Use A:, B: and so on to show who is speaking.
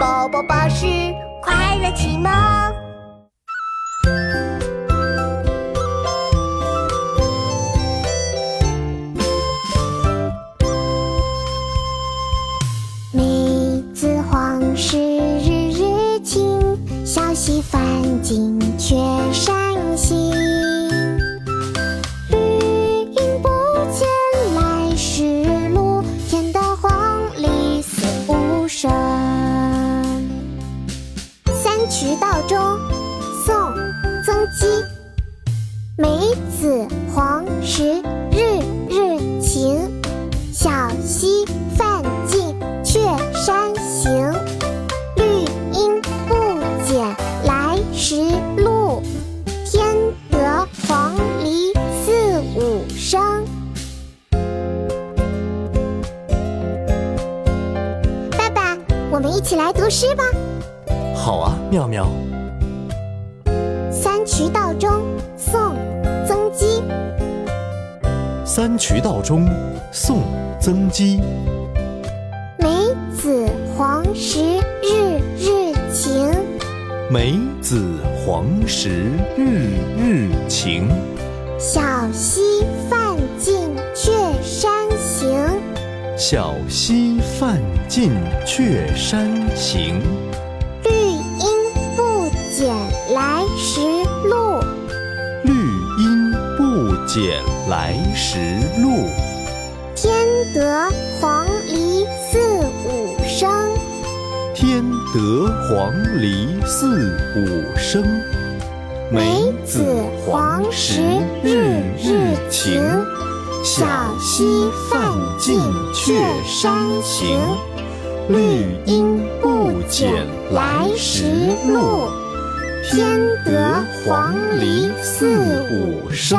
A: 宝宝巴士快乐启蒙。
B: 梅子黄时日日晴，小溪泛尽渠道中，宋·曾几。梅子黄时日日晴，小溪泛尽却山行。绿阴不减来时路，添得黄鹂四五声。爸爸，我们一起来读诗吧。
C: 好啊，妙妙。
B: 三衢道中，宋·曾几。
C: 三衢道中，宋·曾几。
B: 梅子黄时日日晴，
C: 梅子黄时日日晴。
B: 小溪泛尽却山行。
C: 小溪泛尽却山行。
B: 不减来时路。天得黄鹂四五声。
C: 天得黄鹂四五声。
B: 梅子黄时日日晴，
C: 小溪泛尽却山行。绿阴不减来时路，天得黄鹂四五声。